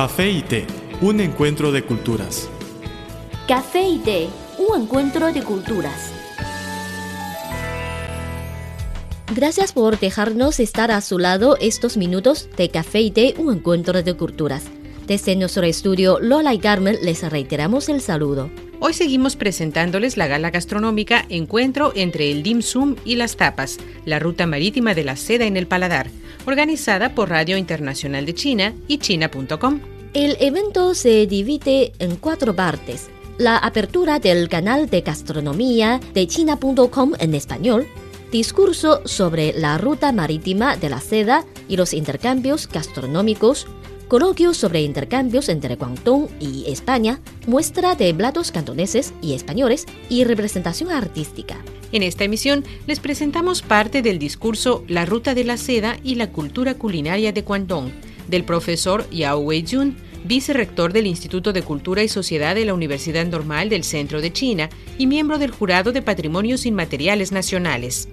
Café y té, un encuentro de culturas. Café y té, un encuentro de culturas. Gracias por dejarnos estar a su lado estos minutos de Café y té, un encuentro de culturas. Desde nuestro estudio Lola y Carmen les reiteramos el saludo. Hoy seguimos presentándoles la gala gastronómica Encuentro entre el dim sum y las tapas, la ruta marítima de la seda en el paladar, organizada por Radio Internacional de China y china.com. El evento se divide en cuatro partes. La apertura del canal de gastronomía de china.com en español, discurso sobre la ruta marítima de la seda y los intercambios gastronómicos, coloquio sobre intercambios entre Guangdong y España, muestra de platos cantoneses y españoles y representación artística. En esta emisión les presentamos parte del discurso La Ruta de la Seda y la Cultura Culinaria de Guangdong, del profesor Yao Wei-jun, vicerrector del Instituto de Cultura y Sociedad de la Universidad Normal del Centro de China y miembro del Jurado de Patrimonios Inmateriales Nacionales.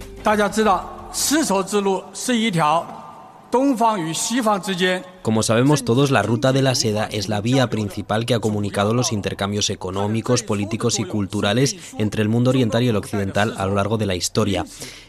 Como sabemos todos, la ruta de la seda es la vía principal que ha comunicado los intercambios económicos, políticos y culturales entre el mundo oriental y el occidental a lo largo de la historia.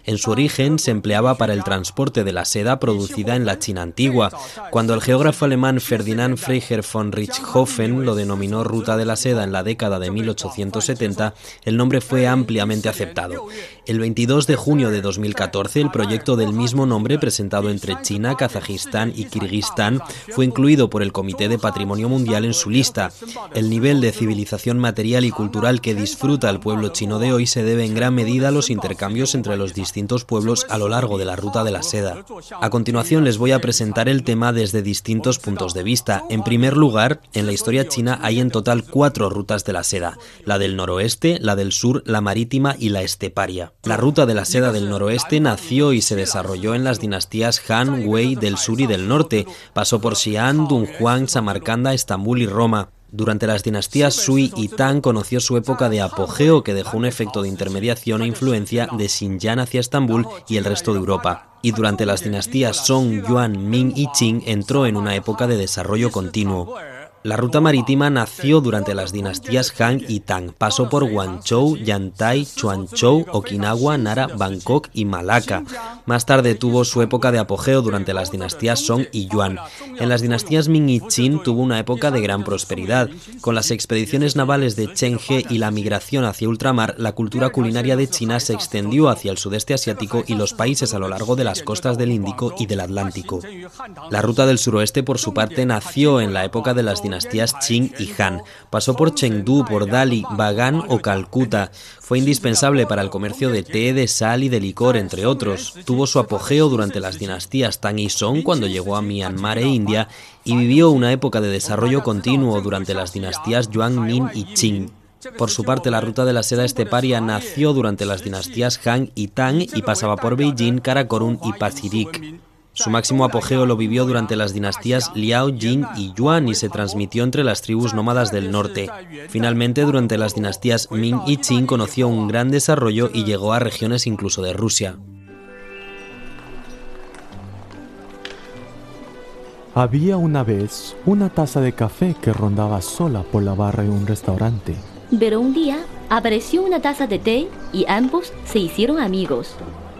En su origen se empleaba para el transporte de la seda producida en la China antigua. Cuando el geógrafo alemán Ferdinand Freiherr von Richthofen lo denominó ruta de la seda en la década de 1870, el nombre fue ampliamente aceptado. El 22 de junio de 2014, el proyecto del mismo nombre presentado entre China, Kazajistán y Kirguistán fue incluido por el Comité de Patrimonio Mundial en su lista. El nivel de civilización material y cultural que disfruta el pueblo chino de hoy se debe en gran medida a los intercambios entre los distintos pueblos a lo largo de la ruta de la seda. A continuación les voy a presentar el tema desde distintos puntos de vista. En primer lugar, en la historia china hay en total cuatro rutas de la seda, la del noroeste, la del sur, la marítima y la esteparia. La ruta de la seda del noroeste nació y se desarrolló en las dinastías Han, Wei del sur y del norte, pasó por Xi'an, Dunhuang, Samarcanda, Estambul y Roma. Durante las dinastías Sui y Tang conoció su época de apogeo que dejó un efecto de intermediación e influencia de Xinjiang hacia Estambul y el resto de Europa. Y durante las dinastías Song, Yuan, Ming y Qing entró en una época de desarrollo continuo. La ruta marítima nació durante las dinastías Han y Tang. Pasó por Guangzhou, Yantai, Chuanzhou, Okinawa, Nara, Bangkok y Malaca. Más tarde tuvo su época de apogeo durante las dinastías Song y Yuan. En las dinastías Ming y Qin tuvo una época de gran prosperidad. Con las expediciones navales de Chenghe y la migración hacia ultramar, la cultura culinaria de China se extendió hacia el sudeste asiático y los países a lo largo de las costas del Índico y del Atlántico. La ruta del suroeste, por su parte, nació en la época de las dinastías dinastías Qing y Han. Pasó por Chengdu, por Dali, Bagan o Calcuta. Fue indispensable para el comercio de té, de sal y de licor, entre otros. Tuvo su apogeo durante las dinastías Tang y Song cuando llegó a Myanmar e India y vivió una época de desarrollo continuo durante las dinastías Yuan, Min y Qing. Por su parte, la ruta de la seda esteparia nació durante las dinastías Han y Tang y pasaba por Beijing, Karakorum y Pacific. Su máximo apogeo lo vivió durante las dinastías Liao, Jin y Yuan y se transmitió entre las tribus nómadas del norte. Finalmente, durante las dinastías Ming y Qing conoció un gran desarrollo y llegó a regiones incluso de Rusia. Había una vez una taza de café que rondaba sola por la barra de un restaurante. Pero un día apareció una taza de té y ambos se hicieron amigos.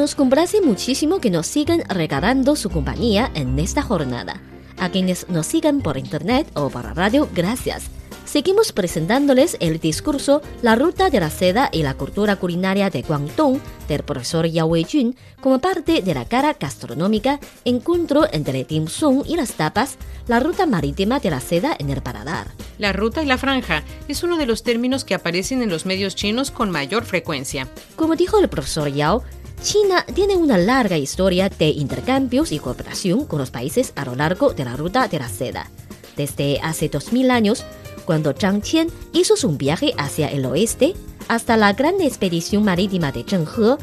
Nos complace muchísimo que nos sigan regalando su compañía en esta jornada. A quienes nos sigan por internet o por radio, gracias. Seguimos presentándoles el discurso La ruta de la seda y la cultura culinaria de Guangdong del profesor Yao Wei-jun como parte de la cara gastronómica Encuentro entre dim sum y las tapas, la ruta marítima de la seda en el paladar. La ruta y la franja es uno de los términos que aparecen en los medios chinos con mayor frecuencia. Como dijo el profesor Yao, China tiene una larga historia de intercambios y cooperación con los países a lo largo de la ruta de la seda. desde hace 2000 años, cuando Zhang Qian hizo su viaje hacia el oeste, hasta la gran expedición marítima de Zhenghe,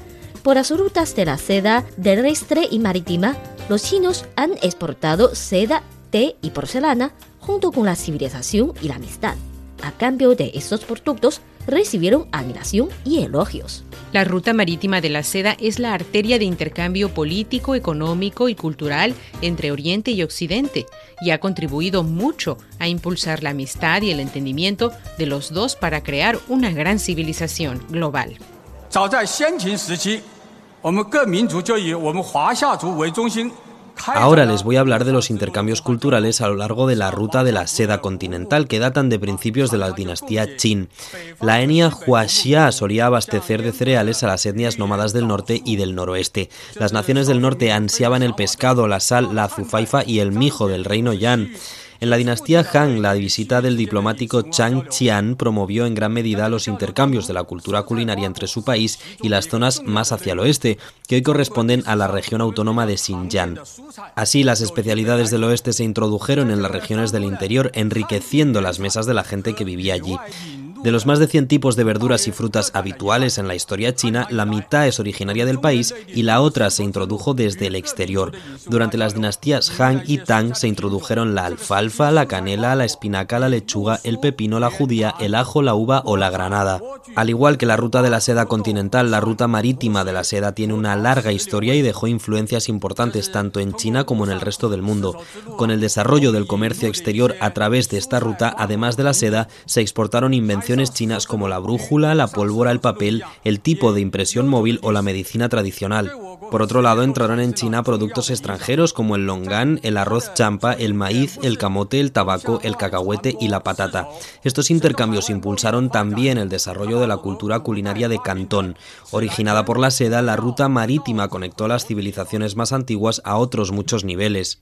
por las rutas de la seda terrestre y marítima, los chinos han exportado seda, té y porcelana junto con la civilización y la amistad. A cambio de estos productos, recibieron admiración y elogios. La ruta marítima de la seda es la arteria de intercambio político, económico y cultural entre Oriente y Occidente y ha contribuido mucho a impulsar la amistad y el entendimiento de los dos para crear una gran civilización global. Ahora les voy a hablar de los intercambios culturales a lo largo de la ruta de la seda continental que datan de principios de la dinastía Qin. La etnia Huaxia solía abastecer de cereales a las etnias nómadas del norte y del noroeste. Las naciones del norte ansiaban el pescado, la sal, la azufaifa y el mijo del reino Yan. En la dinastía Han, la visita del diplomático Chang Qian promovió en gran medida los intercambios de la cultura culinaria entre su país y las zonas más hacia el oeste, que hoy corresponden a la región autónoma de Xinjiang. Así, las especialidades del oeste se introdujeron en las regiones del interior, enriqueciendo las mesas de la gente que vivía allí. De los más de 100 tipos de verduras y frutas habituales en la historia china, la mitad es originaria del país y la otra se introdujo desde el exterior. Durante las dinastías Han y Tang se introdujeron la alfalfa, la canela, la espinaca, la lechuga, el pepino, la judía, el ajo, la uva o la granada. Al igual que la ruta de la seda continental, la ruta marítima de la seda tiene una larga historia y dejó influencias importantes tanto en China como en el resto del mundo. Con el desarrollo del comercio exterior a través de esta ruta, además de la seda, se exportaron invenciones chinas como la brújula, la pólvora, el papel, el tipo de impresión móvil o la medicina tradicional. Por otro lado, entraron en China productos extranjeros como el longan, el arroz champa, el maíz, el camote, el tabaco, el cacahuete y la patata. Estos intercambios impulsaron también el desarrollo de la cultura culinaria de Cantón. Originada por la seda, la ruta marítima conectó las civilizaciones más antiguas a otros muchos niveles.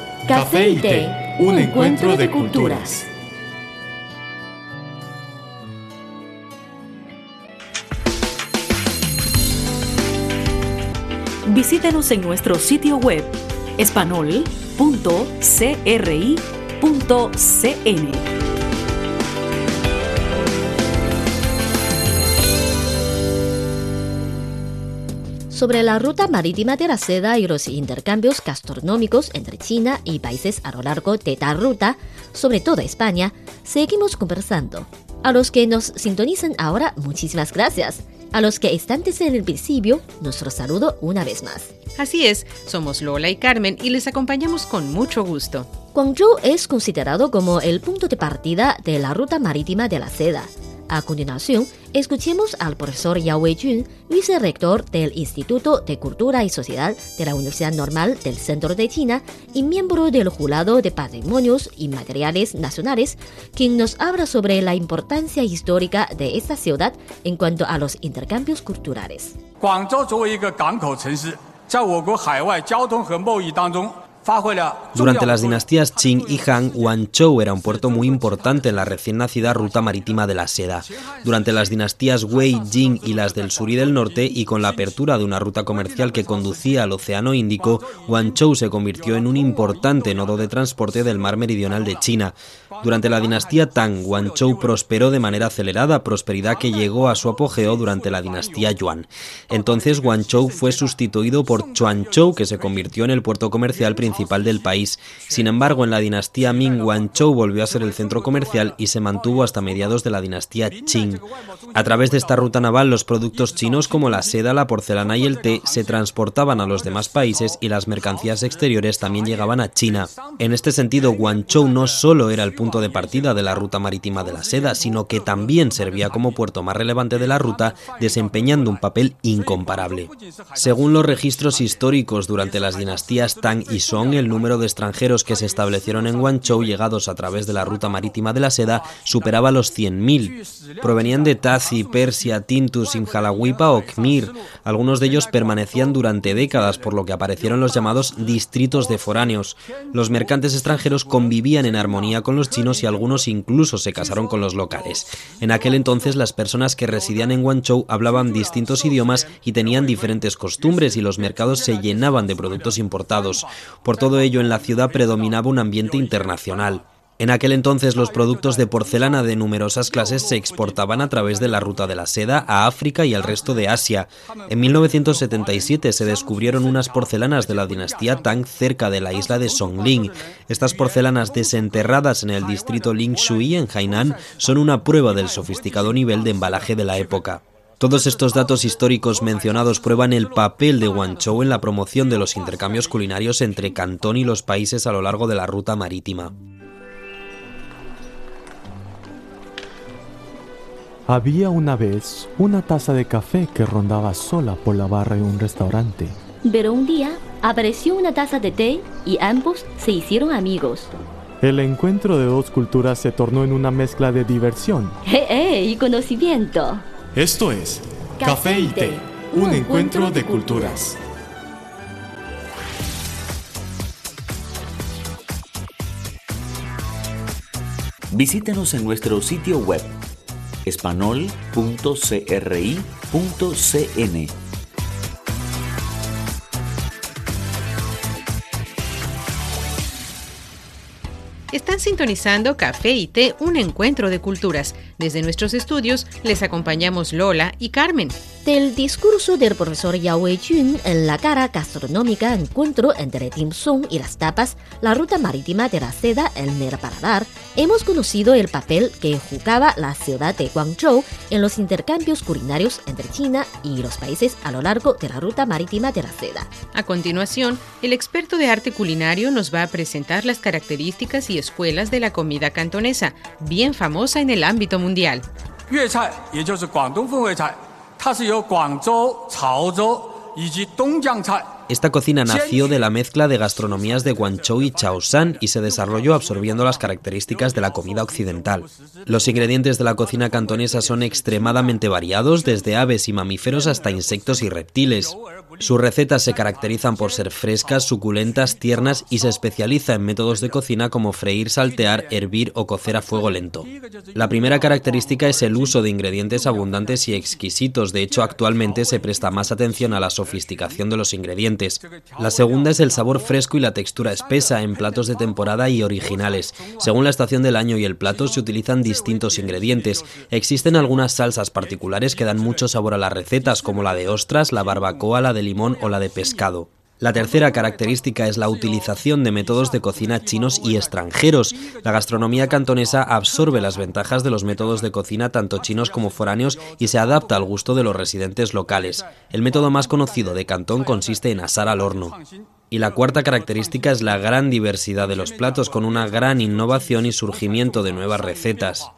Café y té, un encuentro de culturas. Visítenos en nuestro sitio web espanol.cri.cn. sobre la ruta marítima de la seda y los intercambios gastronómicos entre China y países a lo largo de esta ruta, sobre todo España, seguimos conversando. A los que nos sintonizan ahora, muchísimas gracias. A los que están desde el principio, nuestro saludo una vez más. Así es, somos Lola y Carmen y les acompañamos con mucho gusto. Guangzhou es considerado como el punto de partida de la ruta marítima de la seda. A continuación, escuchemos al profesor Yao Weijun, vicerrector del Instituto de Cultura y Sociedad de la Universidad Normal del Centro de China y miembro del Jurado de Patrimonios y Materiales Nacionales, quien nos habla sobre la importancia histórica de esta ciudad en cuanto a los intercambios culturales. Durante las dinastías Qing y Han, Guangzhou era un puerto muy importante en la recién nacida ruta marítima de la seda. Durante las dinastías Wei, Jing y las del sur y del norte, y con la apertura de una ruta comercial que conducía al Océano Índico, Guangzhou se convirtió en un importante nodo de transporte del mar meridional de China. Durante la dinastía Tang, Guangzhou prosperó de manera acelerada, prosperidad que llegó a su apogeo durante la dinastía Yuan. Entonces Guangzhou fue sustituido por Chuanzhou, que se convirtió en el puerto comercial principal del país. Sin embargo, en la dinastía Ming, Guangzhou volvió a ser el centro comercial y se mantuvo hasta mediados de la dinastía Qing. A través de esta ruta naval, los productos chinos como la seda, la porcelana y el té se transportaban a los demás países y las mercancías exteriores también llegaban a China. En este sentido, Guangzhou no solo era el punto de partida de la ruta marítima de la seda, sino que también servía como puerto más relevante de la ruta, desempeñando un papel incomparable. Según los registros históricos durante las dinastías Tang y Song, El número de extranjeros que se establecieron en Guangzhou, llegados a través de la ruta marítima de la seda, superaba los 100.000. Provenían de Tazi, Persia, Tintus, Simhalawipa o Khmer. Algunos de ellos permanecían durante décadas, por lo que aparecieron los llamados distritos de foráneos. Los mercantes extranjeros convivían en armonía con los chinos y algunos incluso se casaron con los locales. En aquel entonces las personas que residían en Guangzhou hablaban distintos idiomas y tenían diferentes costumbres y los mercados se llenaban de productos importados. Por todo ello en la ciudad predominaba un ambiente internacional. En aquel entonces los productos de porcelana de numerosas clases se exportaban a través de la ruta de la seda a África y al resto de Asia. En 1977 se descubrieron unas porcelanas de la dinastía Tang cerca de la isla de Songling. Estas porcelanas desenterradas en el distrito Lingshui en Hainan son una prueba del sofisticado nivel de embalaje de la época. Todos estos datos históricos mencionados prueban el papel de Guangzhou en la promoción de los intercambios culinarios entre Cantón y los países a lo largo de la ruta marítima. Había una vez una taza de café que rondaba sola por la barra de un restaurante. Pero un día apareció una taza de té y ambos se hicieron amigos. El encuentro de dos culturas se tornó en una mezcla de diversión. ¡Eh, eh! Y conocimiento. Esto es Café y Té, un encuentro de culturas. Visítenos en nuestro sitio web espanol.cri.cn. Están sintonizando Café y Té, un encuentro de culturas. Desde nuestros estudios les acompañamos Lola y Carmen. Del discurso del profesor Yao Wei-jun en la cara gastronómica encuentro entre dim sum y las tapas, la ruta marítima de la seda en el paladar, hemos conocido el papel que jugaba la ciudad de Guangzhou en los intercambios culinarios entre China y los países a lo largo de la ruta marítima de la seda. A continuación, el experto de arte culinario nos va a presentar las características y escuelas de la comida cantonesa, bien famosa en el ámbito mundial. 点粤菜也就是广东风味菜它是由广州潮州以及东江菜 Esta cocina nació de la mezcla de gastronomías de Guangzhou y Chaoshan y se desarrolló absorbiendo las características de la comida occidental. Los ingredientes de la cocina cantonesa son extremadamente variados, desde aves y mamíferos hasta insectos y reptiles. Sus recetas se caracterizan por ser frescas, suculentas, tiernas y se especializa en métodos de cocina como freír, saltear, hervir o cocer a fuego lento. La primera característica es el uso de ingredientes abundantes y exquisitos, de hecho actualmente se presta más atención a la sofisticación de los ingredientes. La segunda es el sabor fresco y la textura espesa en platos de temporada y originales. Según la estación del año y el plato se utilizan distintos ingredientes. Existen algunas salsas particulares que dan mucho sabor a las recetas, como la de ostras, la barbacoa, la de limón o la de pescado. La tercera característica es la utilización de métodos de cocina chinos y extranjeros. La gastronomía cantonesa absorbe las ventajas de los métodos de cocina tanto chinos como foráneos y se adapta al gusto de los residentes locales. El método más conocido de Cantón consiste en asar al horno. Y la cuarta característica es la gran diversidad de los platos con una gran innovación y surgimiento de nuevas recetas.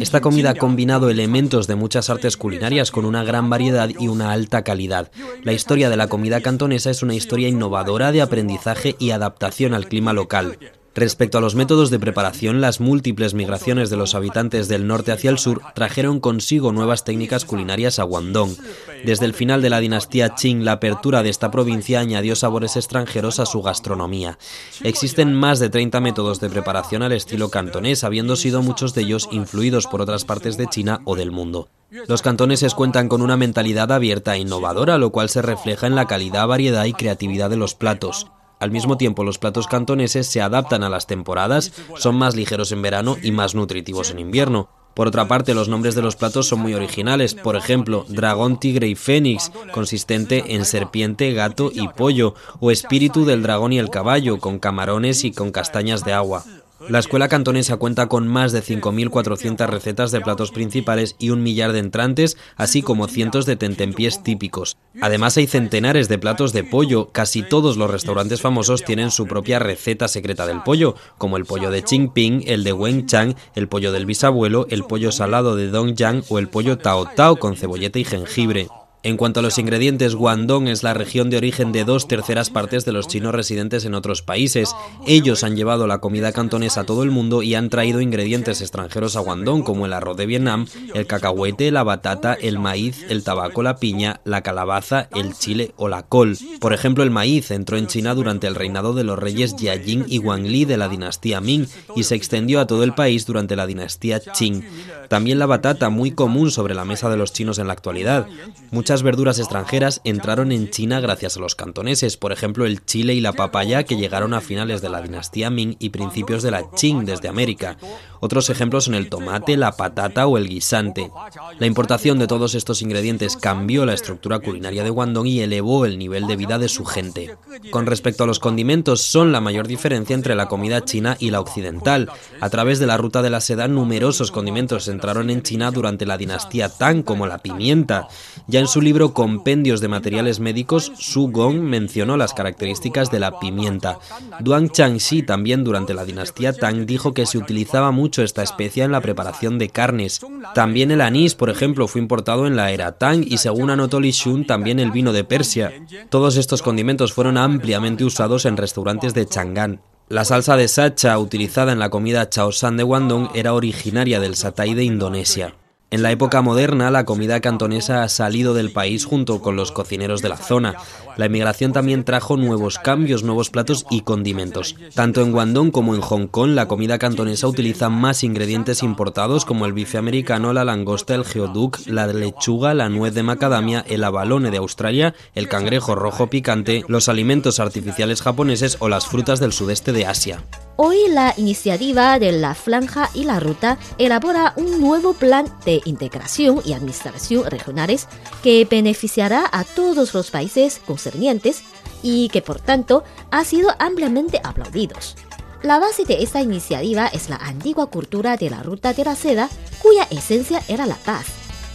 Esta comida ha combinado elementos de muchas artes culinarias con una gran variedad y una alta calidad. La historia de la comida cantonesa es una historia innovadora de aprendizaje y adaptación al clima local. Respecto a los métodos de preparación, las múltiples migraciones de los habitantes del norte hacia el sur trajeron consigo nuevas técnicas culinarias a Guangdong. Desde el final de la dinastía Qing, la apertura de esta provincia añadió sabores extranjeros a su gastronomía. Existen más de 30 métodos de preparación al estilo cantonés, habiendo sido muchos de ellos influidos por otras partes de China o del mundo. Los cantoneses cuentan con una mentalidad abierta e innovadora, lo cual se refleja en la calidad, variedad y creatividad de los platos. Al mismo tiempo, los platos cantoneses se adaptan a las temporadas, son más ligeros en verano y más nutritivos en invierno. Por otra parte, los nombres de los platos son muy originales. Por ejemplo, dragón, tigre y fénix, consistente en serpiente, gato y pollo, o espíritu del dragón y el caballo, con camarones y con castañas de agua. La escuela cantonesa cuenta con más de 5.400 recetas de platos principales y un millar de entrantes, así como cientos de tentempiés típicos. Además hay centenares de platos de pollo, casi todos los restaurantes famosos tienen su propia receta secreta del pollo, como el pollo de Qingping, el de Wenchang, el pollo del bisabuelo, el pollo salado de Dongyang o el pollo Tao Tao con cebolleta y jengibre. En cuanto a los ingredientes, Guangdong es la región de origen de dos terceras partes de los chinos residentes en otros países. Ellos han llevado la comida cantonesa a todo el mundo y han traído ingredientes extranjeros a Guangdong, como el arroz de Vietnam, el cacahuete, la batata, el maíz, el tabaco, la piña, la calabaza, el chile o la col. Por ejemplo, el maíz entró en China durante el reinado de los reyes Jiajing y Wangli de la dinastía Ming y se extendió a todo el país durante la dinastía Qing. También la batata, muy común sobre la mesa de los chinos en la actualidad. Muchas verduras extranjeras entraron en China gracias a los cantoneses, por ejemplo el chile y la papaya que llegaron a finales de la dinastía Ming y principios de la Qing desde América. Otros ejemplos son el tomate, la patata o el guisante. La importación de todos estos ingredientes cambió la estructura culinaria de Guangdong y elevó el nivel de vida de su gente. Con respecto a los condimentos, son la mayor diferencia entre la comida china y la occidental. A través de la ruta de la seda, numerosos condimentos entraron en China durante la dinastía Tang, como la pimienta. Ya en libro Compendios de Materiales Médicos, Su Gong mencionó las características de la pimienta. Duan Changxi, también durante la dinastía Tang, dijo que se utilizaba mucho esta especia en la preparación de carnes. También el anís, por ejemplo, fue importado en la era Tang y según anotó Li Shun, también el vino de Persia. Todos estos condimentos fueron ampliamente usados en restaurantes de Chang'an. La salsa de sacha utilizada en la comida chaosan de Guangdong era originaria del satay de Indonesia. En la época moderna, la comida cantonesa ha salido del país junto con los cocineros de la zona. La inmigración también trajo nuevos cambios, nuevos platos y condimentos. Tanto en Guangdong como en Hong Kong, la comida cantonesa utiliza más ingredientes importados como el bife americano, la langosta, el geoduck, la lechuga, la nuez de macadamia, el abalone de Australia, el cangrejo rojo picante, los alimentos artificiales japoneses o las frutas del sudeste de Asia. Hoy la iniciativa de la Franja y la Ruta elabora un nuevo plan de integración y administración regionales que beneficiará a todos los países concernientes y que por tanto ha sido ampliamente aplaudidos. La base de esta iniciativa es la antigua cultura de la Ruta de la Seda, cuya esencia era la paz,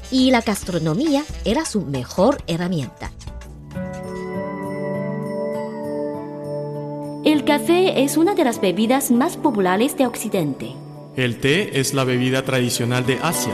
y la gastronomía era su mejor herramienta. El café es una de las bebidas más populares de Occidente. El té es la bebida tradicional de Asia.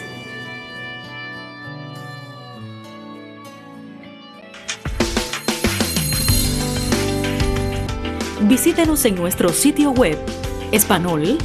Visítenos en nuestro sitio web espanol.cri.cn.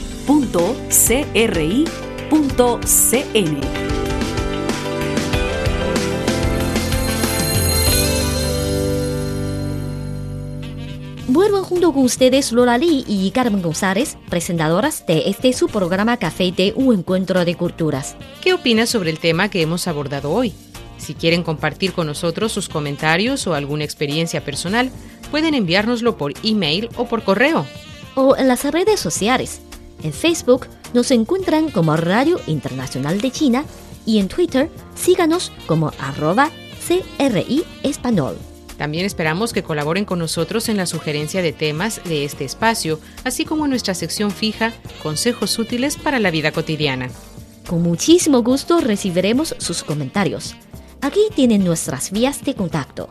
Vuelvo junto con ustedes Lola Lee y Carmen González, presentadoras de este su programa Café de Un Encuentro de Culturas. ¿Qué opinas sobre el tema que hemos abordado hoy? Si quieren compartir con nosotros sus comentarios o alguna experiencia personal, pueden enviárnoslo por email o por correo. O en las redes sociales. En Facebook nos encuentran como Radio Internacional de China y en Twitter síganos como arroba CRI Español. También esperamos que colaboren con nosotros en la sugerencia de temas de este espacio, así como en nuestra sección fija Consejos útiles para la vida cotidiana. Con muchísimo gusto recibiremos sus comentarios. Aquí tienen nuestras vías de contacto.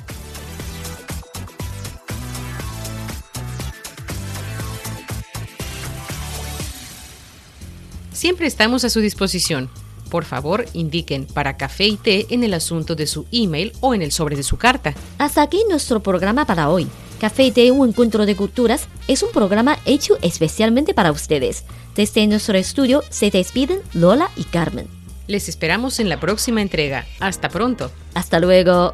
Siempre estamos a su disposición. Por favor, indiquen para café y té en el asunto de su email o en el sobre de su carta. Hasta aquí nuestro programa para hoy. Café y té, un encuentro de culturas, es un programa hecho especialmente para ustedes. Desde nuestro estudio se despiden Lola y Carmen. Les esperamos en la próxima entrega. Hasta pronto. Hasta luego.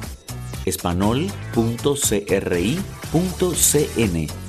espanol.cri.cn